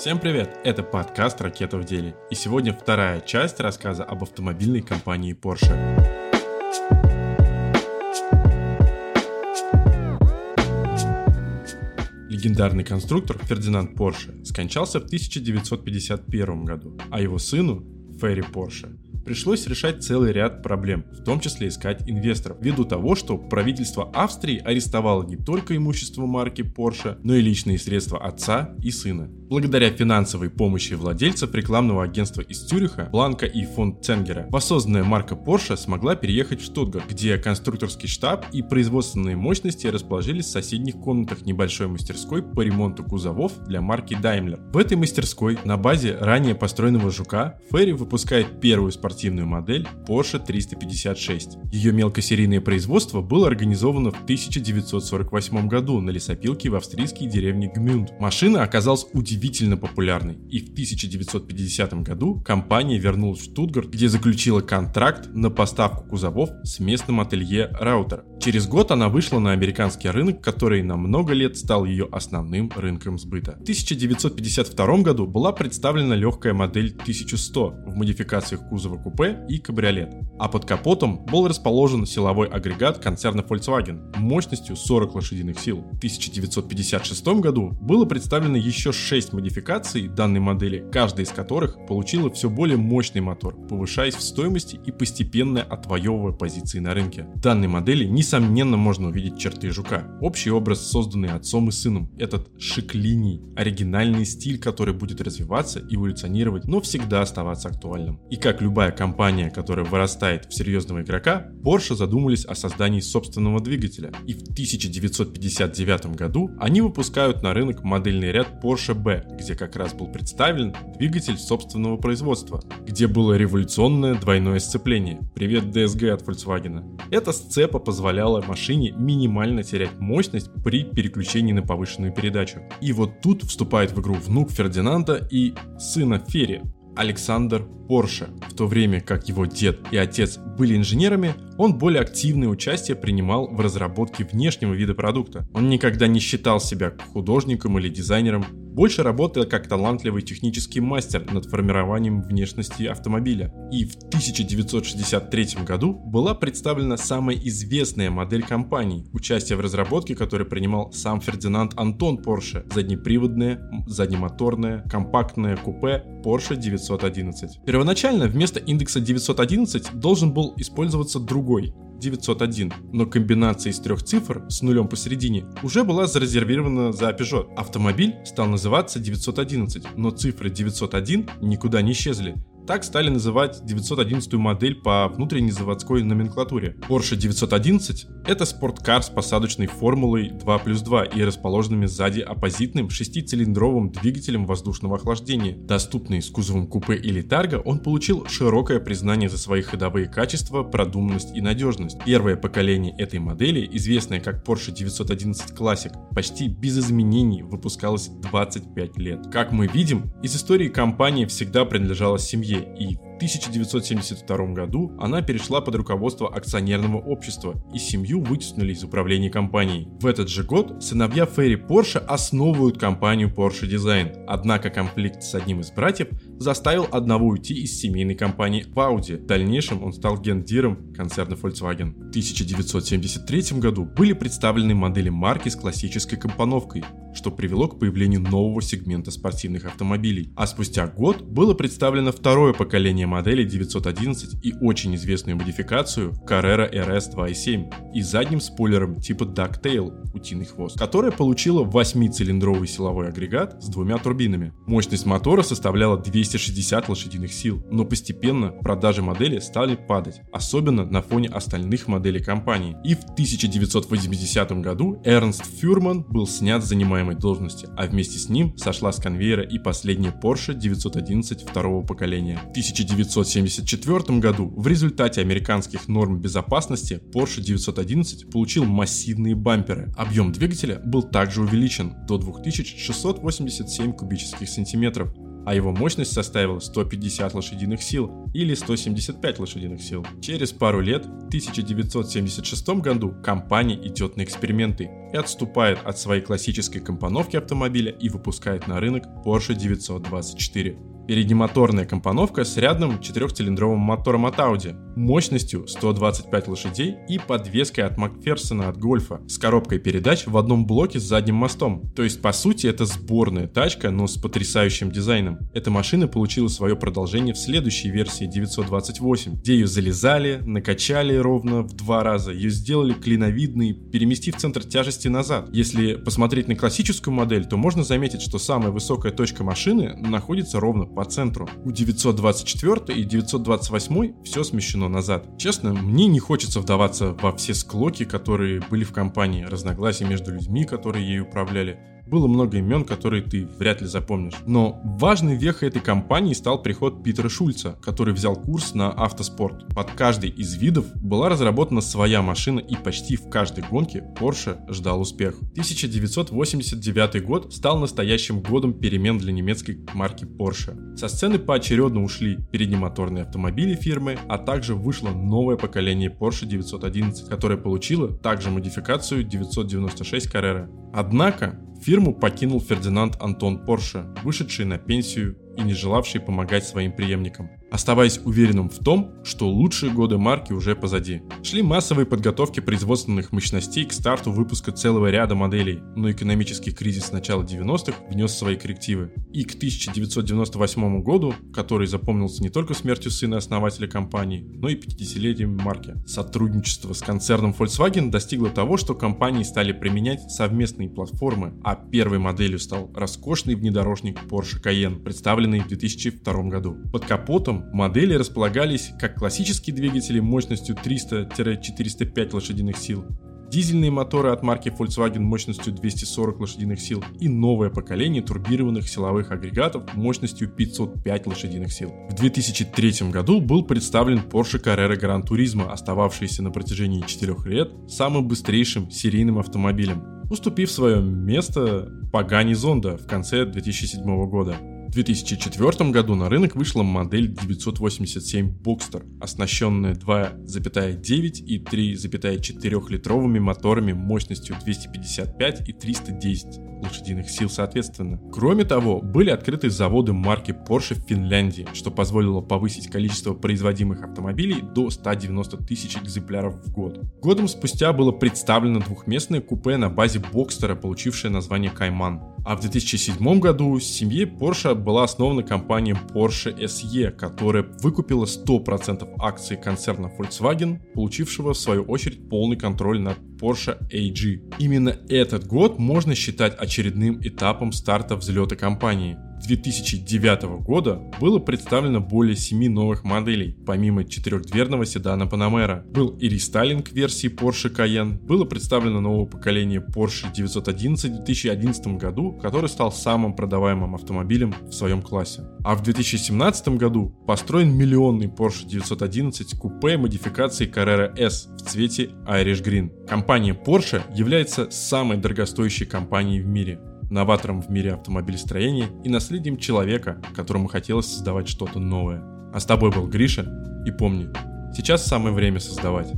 Всем привет! Это подкаст «Ракета в деле». И сегодня вторая часть рассказа об автомобильной компании Porsche. Легендарный конструктор Фердинанд Порше скончался в 1951 году, а его сыну, Ферри Порше, пришлось решать целый ряд проблем, в том числе искать инвесторов, ввиду того, что правительство Австрии арестовало не только имущество марки Porsche, но и личные средства отца и сына. Благодаря финансовой помощи владельцев рекламного агентства из Цюриха, Бланка и фонд Ценгера, воссозданная марка Porsche смогла переехать в Штутгарт, где конструкторский штаб и производственные мощности расположились в соседних комнатах небольшой мастерской по ремонту кузовов для марки Daimler. В этой мастерской на базе ранее построенного «Жука» Ферри выпускает первую спортивную спортивную модель Porsche 356. Ее мелкосерийное производство было организовано в 1948 году на лесопилке в австрийской деревне Гмюнд. Машина оказалась удивительно популярной, и в 1950 году компания вернулась в Штутгарт, где заключила контракт на поставку кузовов с местным ателье Раутер. Через год она вышла на американский рынок, который на много лет стал ее основным рынком сбыта. В 1952 году была представлена легкая модель 1100 в модификациях кузова купе и кабриолет. А под капотом был расположен силовой агрегат концерна Volkswagen мощностью 40 лошадиных сил. В 1956 году было представлено еще 6 модификаций данной модели, каждая из которых получила все более мощный мотор, повышаясь в стоимости и постепенно отвоевывая позиции на рынке. Данной модели несомненно можно увидеть черты жука. Общий образ, созданный отцом и сыном, этот шик линий, оригинальный стиль, который будет развиваться и эволюционировать, но всегда оставаться актуальным. И как любая компания, которая вырастает в серьезного игрока, Porsche задумались о создании собственного двигателя. И в 1959 году они выпускают на рынок модельный ряд Porsche B, где как раз был представлен двигатель собственного производства, где было революционное двойное сцепление. Привет DSG от Volkswagen. Эта сцепа позволяла машине минимально терять мощность при переключении на повышенную передачу. И вот тут вступает в игру внук Фердинанда и сына Ферри, Александр Порше. В то время как его дед и отец были инженерами, он более активное участие принимал в разработке внешнего вида продукта. Он никогда не считал себя художником или дизайнером, больше работал как талантливый технический мастер над формированием внешности автомобиля. И в 1963 году была представлена самая известная модель компании, участие в разработке которой принимал сам Фердинанд Антон Порше, заднеприводное, заднемоторное, компактное купе Porsche 911. Первоначально вместо индекса 911 должен был использоваться другой, 901, но комбинация из трех цифр с нулем посередине уже была зарезервирована за Peugeot. Автомобиль стал называться 911, но цифры 901 никуда не исчезли. Так стали называть 911 модель по внутренней заводской номенклатуре. Porsche 911 – это спорткар с посадочной формулой 2 плюс 2 и расположенными сзади оппозитным шестицилиндровым двигателем воздушного охлаждения. Доступный с кузовом купе или тарго, он получил широкое признание за свои ходовые качества, продуманность и надежность. Первое поколение этой модели, известное как Porsche 911 Classic, почти без изменений выпускалось 25 лет. Как мы видим, из истории компании всегда принадлежала семье, и в 1972 году она перешла под руководство акционерного общества, и семью вытеснули из управления компанией. В этот же год сыновья Ферри Порше основывают компанию Porsche Design, однако конфликт с одним из братьев заставил одного уйти из семейной компании Audi. В дальнейшем он стал гендиром концерна Volkswagen. В 1973 году были представлены модели марки с классической компоновкой, что привело к появлению нового сегмента спортивных автомобилей. А спустя год было представлено второе поколение модели 911 и очень известную модификацию Carrera RS 2.7 и задним спойлером типа Ducktail, утиный хвост, которая получила 8-цилиндровый силовой агрегат с двумя турбинами. Мощность мотора составляла 260 лошадиных сил, но постепенно продажи модели стали падать, особенно на фоне остальных моделей компании. И в 1980 году Эрнст Фюрман был снят с занимаемой должности, а вместе с ним сошла с конвейера и последняя Porsche 911 второго поколения. В 1974 году в результате американских норм безопасности Porsche 911 получил массивные бамперы. Объем двигателя был также увеличен до 2687 кубических сантиметров, а его мощность составила 150 лошадиных сил или 175 лошадиных сил. Через пару лет, в 1976 году, компания идет на эксперименты и отступает от своей классической компоновки автомобиля и выпускает на рынок Porsche 924 переднемоторная компоновка с рядным четырехцилиндровым мотором от Audi, мощностью 125 лошадей и подвеской от Макферсона от Гольфа с коробкой передач в одном блоке с задним мостом. То есть, по сути, это сборная тачка, но с потрясающим дизайном. Эта машина получила свое продолжение в следующей версии 928, где ее залезали, накачали ровно в два раза, ее сделали клиновидной, переместив центр тяжести назад. Если посмотреть на классическую модель, то можно заметить, что самая высокая точка машины находится ровно по центру. У 924 и 928 все смещено назад. Честно, мне не хочется вдаваться во все склоки, которые были в компании, разногласия между людьми, которые ей управляли было много имен, которые ты вряд ли запомнишь. Но важной вехой этой компании стал приход Питера Шульца, который взял курс на автоспорт. Под каждый из видов была разработана своя машина и почти в каждой гонке Porsche ждал успех. 1989 год стал настоящим годом перемен для немецкой марки Porsche. Со сцены поочередно ушли переднемоторные автомобили фирмы, а также вышло новое поколение Porsche 911, которое получило также модификацию 996 Carrera. Однако Фирму покинул Фердинанд Антон Порше, вышедший на пенсию и не желавший помогать своим преемникам оставаясь уверенным в том, что лучшие годы марки уже позади. Шли массовые подготовки производственных мощностей к старту выпуска целого ряда моделей, но экономический кризис начала 90-х внес свои коррективы. И к 1998 году, который запомнился не только смертью сына основателя компании, но и 50-летием марки. Сотрудничество с концерном Volkswagen достигло того, что компании стали применять совместные платформы, а первой моделью стал роскошный внедорожник Porsche Cayenne, представленный в 2002 году. Под капотом модели располагались как классические двигатели мощностью 300-405 лошадиных сил, дизельные моторы от марки Volkswagen мощностью 240 лошадиных сил и новое поколение турбированных силовых агрегатов мощностью 505 лошадиных сил. В 2003 году был представлен Porsche Carrera Gran Turismo, остававшийся на протяжении 4 лет самым быстрейшим серийным автомобилем, уступив свое место Pagani Zonda в конце 2007 года. В 2004 году на рынок вышла модель 987 Boxster, оснащенная 2,9 и 3,4 литровыми моторами мощностью 255 и 310 лошадиных сил соответственно. Кроме того, были открыты заводы марки Porsche в Финляндии, что позволило повысить количество производимых автомобилей до 190 тысяч экземпляров в год. Годом спустя было представлено двухместное купе на базе Бокстера, получившее название Кайман. А в 2007 году семьей Porsche была основана компания Porsche SE, которая выкупила 100% акций концерна Volkswagen, получившего в свою очередь полный контроль над Porsche AG. Именно этот год можно считать очередным этапом старта взлета компании. 2009 года было представлено более 7 новых моделей, помимо четырехдверного седана Panamera. Был и рестайлинг версии Porsche Cayenne, было представлено новое поколение Porsche 911 в 2011 году, который стал самым продаваемым автомобилем в своем классе. А в 2017 году построен миллионный Porsche 911 купе модификации Carrera S в цвете Irish Green. Компания Porsche является самой дорогостоящей компанией в мире новатором в мире автомобилестроения и наследием человека, которому хотелось создавать что-то новое. А с тобой был Гриша, и помни, сейчас самое время создавать.